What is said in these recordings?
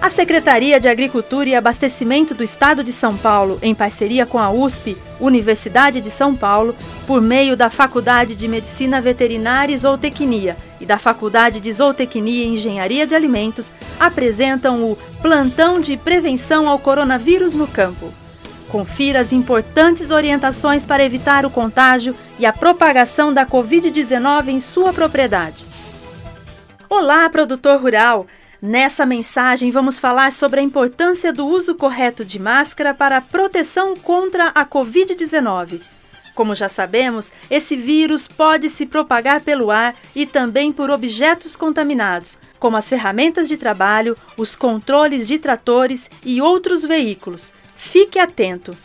A Secretaria de Agricultura e Abastecimento do Estado de São Paulo, em parceria com a USP, Universidade de São Paulo, por meio da Faculdade de Medicina Veterinária e Zootecnia e da Faculdade de Zootecnia e Engenharia de Alimentos, apresentam o Plantão de Prevenção ao Coronavírus no Campo. Confira as importantes orientações para evitar o contágio e a propagação da Covid-19 em sua propriedade. Olá, produtor rural! Nessa mensagem, vamos falar sobre a importância do uso correto de máscara para a proteção contra a Covid-19. Como já sabemos, esse vírus pode se propagar pelo ar e também por objetos contaminados, como as ferramentas de trabalho, os controles de tratores e outros veículos. Fique atento!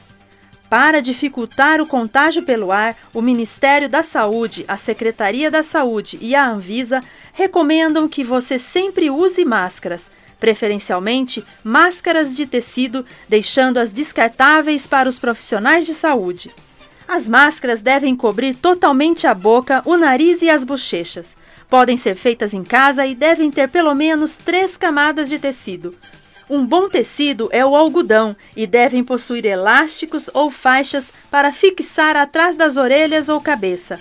Para dificultar o contágio pelo ar, o Ministério da Saúde, a Secretaria da Saúde e a Anvisa recomendam que você sempre use máscaras, preferencialmente máscaras de tecido, deixando as descartáveis para os profissionais de saúde. As máscaras devem cobrir totalmente a boca, o nariz e as bochechas. Podem ser feitas em casa e devem ter pelo menos três camadas de tecido. Um bom tecido é o algodão e devem possuir elásticos ou faixas para fixar atrás das orelhas ou cabeça.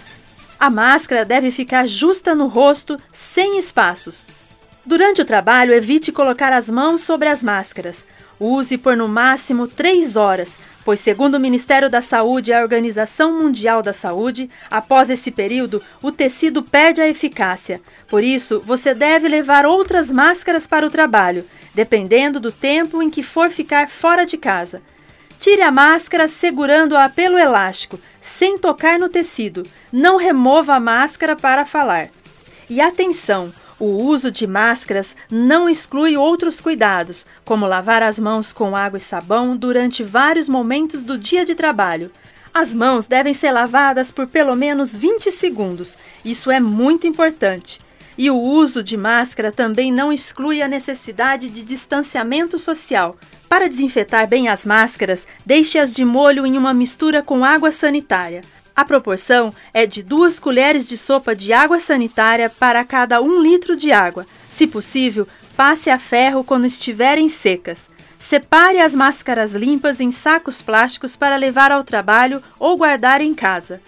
A máscara deve ficar justa no rosto, sem espaços. Durante o trabalho, evite colocar as mãos sobre as máscaras. Use por no máximo três horas, pois, segundo o Ministério da Saúde e a Organização Mundial da Saúde, após esse período, o tecido perde a eficácia. Por isso, você deve levar outras máscaras para o trabalho dependendo do tempo em que for ficar fora de casa. Tire a máscara segurando-a pelo elástico, sem tocar no tecido. Não remova a máscara para falar. E atenção! O uso de máscaras não exclui outros cuidados, como lavar as mãos com água e sabão durante vários momentos do dia de trabalho. As mãos devem ser lavadas por pelo menos 20 segundos. Isso é muito importante. E o uso de máscara também não exclui a necessidade de distanciamento social. Para desinfetar bem as máscaras, deixe-as de molho em uma mistura com água sanitária. A proporção é de duas colheres de sopa de água sanitária para cada um litro de água. Se possível, passe a ferro quando estiverem secas. Separe as máscaras limpas em sacos plásticos para levar ao trabalho ou guardar em casa.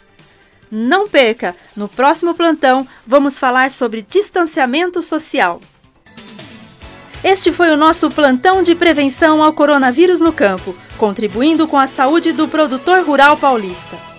Não perca! No próximo plantão, vamos falar sobre distanciamento social. Este foi o nosso plantão de prevenção ao coronavírus no campo, contribuindo com a saúde do produtor rural paulista.